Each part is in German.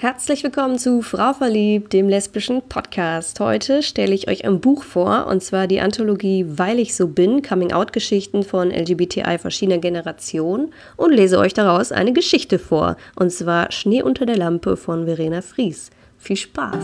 Herzlich willkommen zu Frau Verliebt, dem lesbischen Podcast. Heute stelle ich euch ein Buch vor, und zwar die Anthologie Weil ich so bin, Coming-out-Geschichten von LGBTI verschiedener Generationen und lese euch daraus eine Geschichte vor, und zwar Schnee unter der Lampe von Verena Fries. Viel Spaß!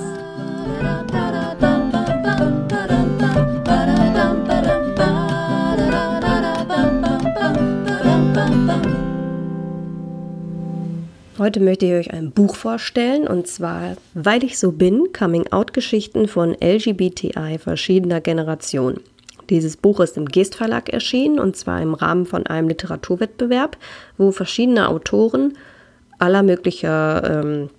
Heute möchte ich euch ein Buch vorstellen und zwar Weil ich so bin, Coming-out-Geschichten von LGBTI verschiedener Generationen. Dieses Buch ist im Geest Verlag erschienen und zwar im Rahmen von einem Literaturwettbewerb, wo verschiedene Autoren aller möglicher ähm,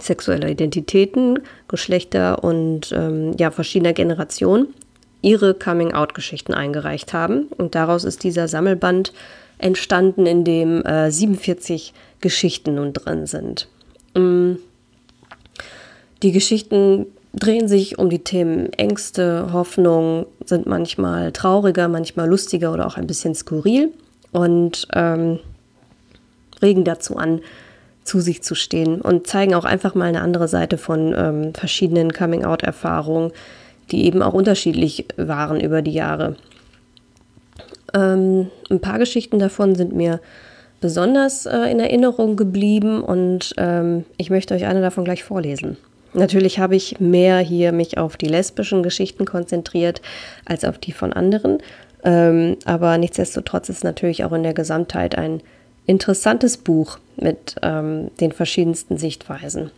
sexueller Identitäten, Geschlechter und ähm, ja, verschiedener Generationen ihre Coming-out-Geschichten eingereicht haben. Und daraus ist dieser Sammelband entstanden, in dem äh, 47 Geschichten nun drin sind. Mm. Die Geschichten drehen sich um die Themen Ängste, Hoffnung, sind manchmal trauriger, manchmal lustiger oder auch ein bisschen skurril und ähm, regen dazu an, zu sich zu stehen und zeigen auch einfach mal eine andere Seite von ähm, verschiedenen Coming-out-Erfahrungen, die eben auch unterschiedlich waren über die Jahre. Ähm, ein paar Geschichten davon sind mir besonders äh, in Erinnerung geblieben und ähm, ich möchte euch eine davon gleich vorlesen. Natürlich habe ich mehr hier mich auf die lesbischen Geschichten konzentriert als auf die von anderen, ähm, aber nichtsdestotrotz ist natürlich auch in der Gesamtheit ein interessantes Buch mit ähm, den verschiedensten Sichtweisen.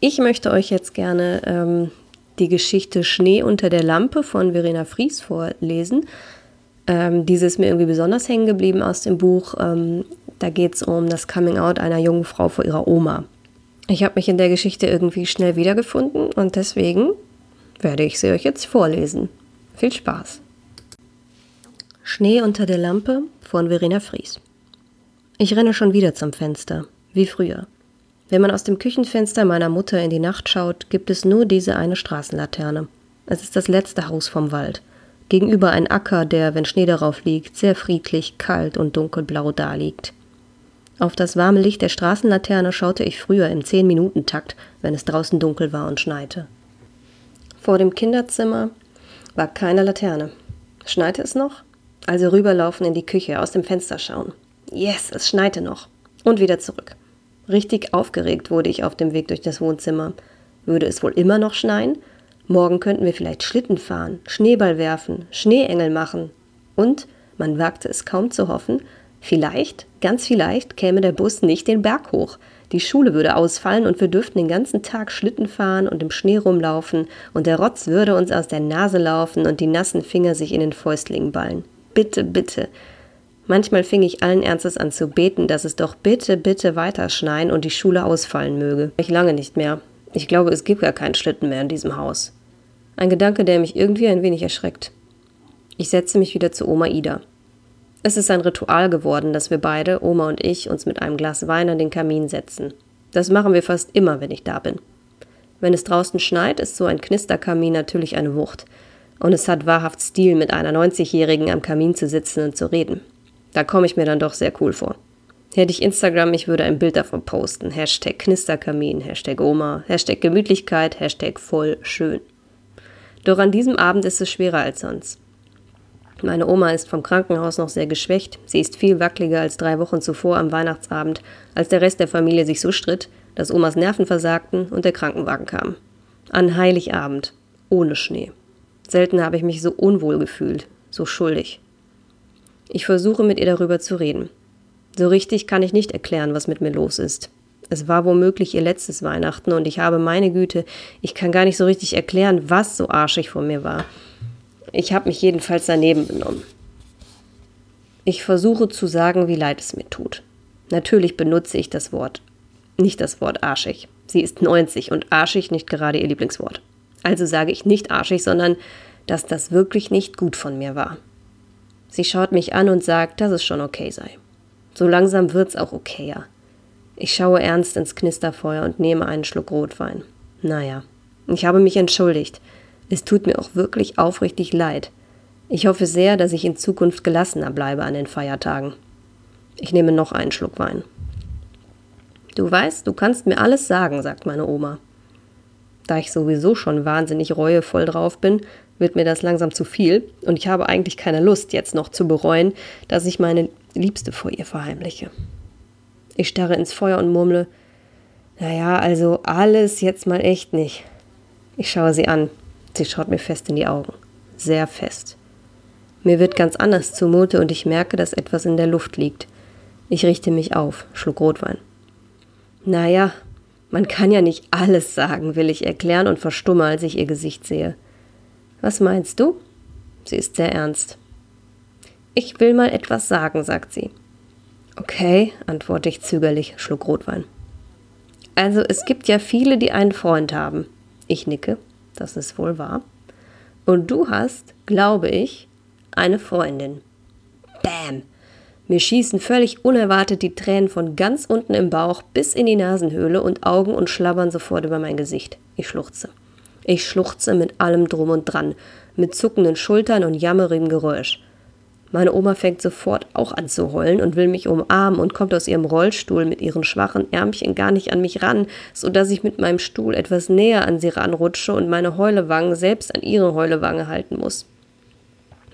Ich möchte euch jetzt gerne ähm, die Geschichte Schnee unter der Lampe von Verena Fries vorlesen. Ähm, diese ist mir irgendwie besonders hängen geblieben aus dem Buch. Ähm, da geht es um das Coming-out einer jungen Frau vor ihrer Oma. Ich habe mich in der Geschichte irgendwie schnell wiedergefunden und deswegen werde ich sie euch jetzt vorlesen. Viel Spaß! Schnee unter der Lampe von Verena Fries. Ich renne schon wieder zum Fenster, wie früher. Wenn man aus dem Küchenfenster meiner Mutter in die Nacht schaut, gibt es nur diese eine Straßenlaterne. Es ist das letzte Haus vom Wald. Gegenüber ein Acker, der, wenn Schnee darauf liegt, sehr friedlich, kalt und dunkelblau daliegt. Auf das warme Licht der Straßenlaterne schaute ich früher im Zehn-Minuten-Takt, wenn es draußen dunkel war und schneite. Vor dem Kinderzimmer war keine Laterne. Schneite es noch? Also rüberlaufen in die Küche, aus dem Fenster schauen. Yes, es schneite noch. Und wieder zurück. Richtig aufgeregt wurde ich auf dem Weg durch das Wohnzimmer. Würde es wohl immer noch schneien? Morgen könnten wir vielleicht Schlitten fahren, Schneeball werfen, Schneeengel machen. Und, man wagte es kaum zu hoffen, vielleicht, ganz vielleicht, käme der Bus nicht den Berg hoch. Die Schule würde ausfallen und wir dürften den ganzen Tag Schlitten fahren und im Schnee rumlaufen und der Rotz würde uns aus der Nase laufen und die nassen Finger sich in den Fäustlingen ballen. Bitte, bitte. Manchmal fing ich allen Ernstes an zu beten, dass es doch bitte, bitte weiter schneien und die Schule ausfallen möge. Ich lange nicht mehr. Ich glaube, es gibt gar keinen Schlitten mehr in diesem Haus. Ein Gedanke, der mich irgendwie ein wenig erschreckt. Ich setze mich wieder zu Oma Ida. Es ist ein Ritual geworden, dass wir beide, Oma und ich, uns mit einem Glas Wein an den Kamin setzen. Das machen wir fast immer, wenn ich da bin. Wenn es draußen schneit, ist so ein Knisterkamin natürlich eine Wucht. Und es hat wahrhaft Stil, mit einer 90-Jährigen am Kamin zu sitzen und zu reden. Da komme ich mir dann doch sehr cool vor. Hätte ich Instagram, ich würde ein Bild davon posten. Hashtag Knisterkamin, Hashtag Oma, Hashtag Gemütlichkeit, Hashtag voll schön. Doch an diesem Abend ist es schwerer als sonst. Meine Oma ist vom Krankenhaus noch sehr geschwächt. Sie ist viel wackeliger als drei Wochen zuvor am Weihnachtsabend, als der Rest der Familie sich so stritt, dass Omas Nerven versagten und der Krankenwagen kam. An Heiligabend, ohne Schnee. Selten habe ich mich so unwohl gefühlt, so schuldig. Ich versuche mit ihr darüber zu reden. So richtig kann ich nicht erklären, was mit mir los ist. Es war womöglich ihr letztes Weihnachten und ich habe meine Güte, ich kann gar nicht so richtig erklären, was so arschig von mir war. Ich habe mich jedenfalls daneben benommen. Ich versuche zu sagen, wie leid es mir tut. Natürlich benutze ich das Wort, nicht das Wort arschig. Sie ist 90 und arschig nicht gerade ihr Lieblingswort. Also sage ich nicht arschig, sondern dass das wirklich nicht gut von mir war. Sie schaut mich an und sagt, dass es schon okay sei. So langsam wird's auch okayer. Ich schaue ernst ins Knisterfeuer und nehme einen Schluck Rotwein. Naja, ich habe mich entschuldigt. Es tut mir auch wirklich aufrichtig leid. Ich hoffe sehr, dass ich in Zukunft gelassener bleibe an den Feiertagen. Ich nehme noch einen Schluck Wein. Du weißt, du kannst mir alles sagen, sagt meine Oma. Da ich sowieso schon wahnsinnig reuevoll drauf bin, wird mir das langsam zu viel und ich habe eigentlich keine Lust, jetzt noch zu bereuen, dass ich meine Liebste vor ihr verheimliche. Ich starre ins Feuer und murmle, naja, also alles jetzt mal echt nicht. Ich schaue sie an. Sie schaut mir fest in die Augen. Sehr fest. Mir wird ganz anders zumute und ich merke, dass etwas in der Luft liegt. Ich richte mich auf, schluck Rotwein. Naja, man kann ja nicht alles sagen, will ich erklären und verstumme, als ich ihr Gesicht sehe. Was meinst du? Sie ist sehr ernst. Ich will mal etwas sagen, sagt sie. Okay, antworte ich zögerlich, schluck Rotwein. Also es gibt ja viele, die einen Freund haben. Ich nicke, das ist wohl wahr. Und du hast, glaube ich, eine Freundin. Bäm! Mir schießen völlig unerwartet die Tränen von ganz unten im Bauch bis in die Nasenhöhle und Augen und schlabbern sofort über mein Gesicht. Ich schluchze. Ich schluchze mit allem drum und dran, mit zuckenden Schultern und jammerigem Geräusch. Meine Oma fängt sofort auch an zu heulen und will mich umarmen und kommt aus ihrem Rollstuhl mit ihren schwachen Ärmchen gar nicht an mich ran, so dass ich mit meinem Stuhl etwas näher an sie ranrutsche und meine Heulewange selbst an ihre Heulewange halten muss.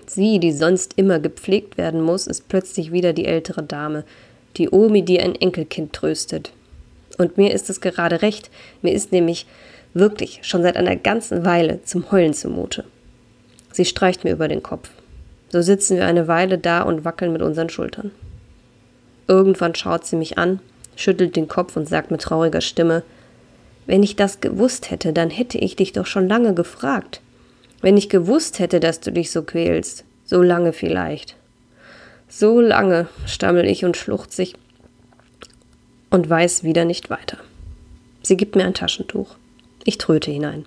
Sie, die sonst immer gepflegt werden muss, ist plötzlich wieder die ältere Dame, die Omi, die ein Enkelkind tröstet. Und mir ist es gerade recht, mir ist nämlich Wirklich, schon seit einer ganzen Weile zum Heulen zumute. Sie streicht mir über den Kopf. So sitzen wir eine Weile da und wackeln mit unseren Schultern. Irgendwann schaut sie mich an, schüttelt den Kopf und sagt mit trauriger Stimme, wenn ich das gewusst hätte, dann hätte ich dich doch schon lange gefragt. Wenn ich gewusst hätte, dass du dich so quälst. So lange vielleicht. So lange, stammel ich und schluchzig und weiß wieder nicht weiter. Sie gibt mir ein Taschentuch. Ich tröte hinein.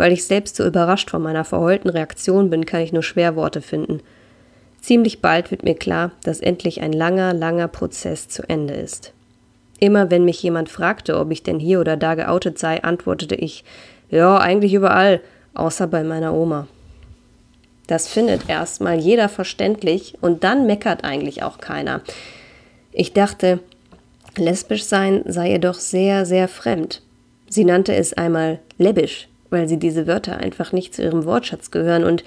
Weil ich selbst so überrascht von meiner verheulten Reaktion bin, kann ich nur schwer Worte finden. Ziemlich bald wird mir klar, dass endlich ein langer, langer Prozess zu Ende ist. Immer wenn mich jemand fragte, ob ich denn hier oder da geoutet sei, antwortete ich, ja, eigentlich überall, außer bei meiner Oma. Das findet erstmal jeder verständlich und dann meckert eigentlich auch keiner. Ich dachte, lesbisch sein sei ihr doch sehr, sehr fremd. Sie nannte es einmal läbbisch, weil sie diese Wörter einfach nicht zu ihrem Wortschatz gehören und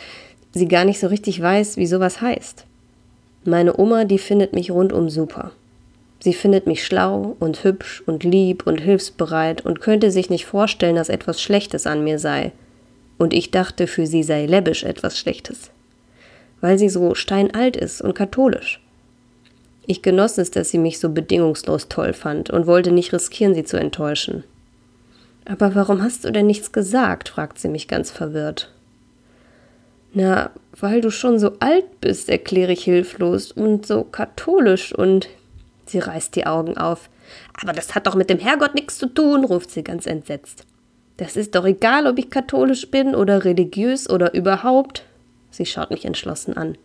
sie gar nicht so richtig weiß, wie sowas heißt. Meine Oma, die findet mich rundum super. Sie findet mich schlau und hübsch und lieb und hilfsbereit und könnte sich nicht vorstellen, dass etwas Schlechtes an mir sei. Und ich dachte, für sie sei läbbisch etwas Schlechtes. Weil sie so steinalt ist und katholisch. Ich genoss es, dass sie mich so bedingungslos toll fand und wollte nicht riskieren, sie zu enttäuschen. Aber warum hast du denn nichts gesagt? fragt sie mich ganz verwirrt. Na, weil du schon so alt bist, erkläre ich hilflos, und so katholisch und. Sie reißt die Augen auf. Aber das hat doch mit dem Herrgott nichts zu tun, ruft sie ganz entsetzt. Das ist doch egal, ob ich katholisch bin oder religiös oder überhaupt. Sie schaut mich entschlossen an.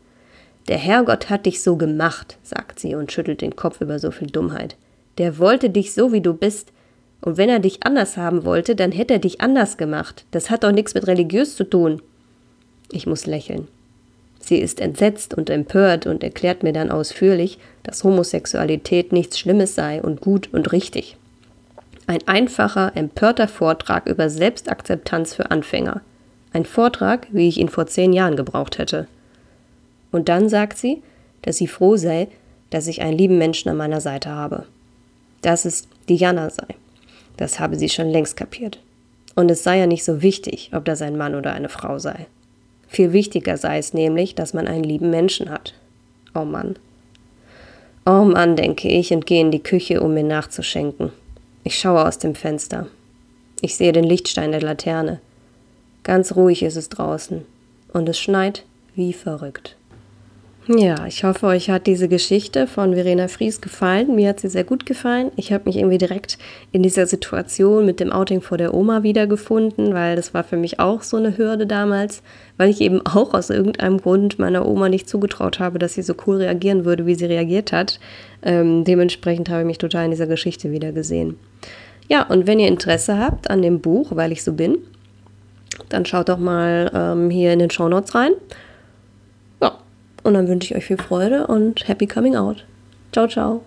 Der Herrgott hat dich so gemacht, sagt sie und schüttelt den Kopf über so viel Dummheit. Der wollte dich so, wie du bist. Und wenn er dich anders haben wollte, dann hätte er dich anders gemacht. Das hat doch nichts mit religiös zu tun. Ich muss lächeln. Sie ist entsetzt und empört und erklärt mir dann ausführlich, dass Homosexualität nichts Schlimmes sei und gut und richtig. Ein einfacher, empörter Vortrag über Selbstakzeptanz für Anfänger. Ein Vortrag, wie ich ihn vor zehn Jahren gebraucht hätte. Und dann sagt sie, dass sie froh sei, dass ich einen lieben Menschen an meiner Seite habe. Dass es Diana sei. Das habe sie schon längst kapiert. Und es sei ja nicht so wichtig, ob das ein Mann oder eine Frau sei. Viel wichtiger sei es nämlich, dass man einen lieben Menschen hat. Oh Mann. Oh Mann, denke ich und gehe in die Küche, um mir nachzuschenken. Ich schaue aus dem Fenster. Ich sehe den Lichtstein der Laterne. Ganz ruhig ist es draußen. Und es schneit wie verrückt. Ja, ich hoffe, euch hat diese Geschichte von Verena Fries gefallen. Mir hat sie sehr gut gefallen. Ich habe mich irgendwie direkt in dieser Situation mit dem Outing vor der Oma wiedergefunden, weil das war für mich auch so eine Hürde damals, weil ich eben auch aus irgendeinem Grund meiner Oma nicht zugetraut habe, dass sie so cool reagieren würde, wie sie reagiert hat. Ähm, dementsprechend habe ich mich total in dieser Geschichte wiedergesehen. Ja, und wenn ihr Interesse habt an dem Buch, weil ich so bin, dann schaut doch mal ähm, hier in den Show Notes rein. Und dann wünsche ich euch viel Freude und happy coming out. Ciao, ciao.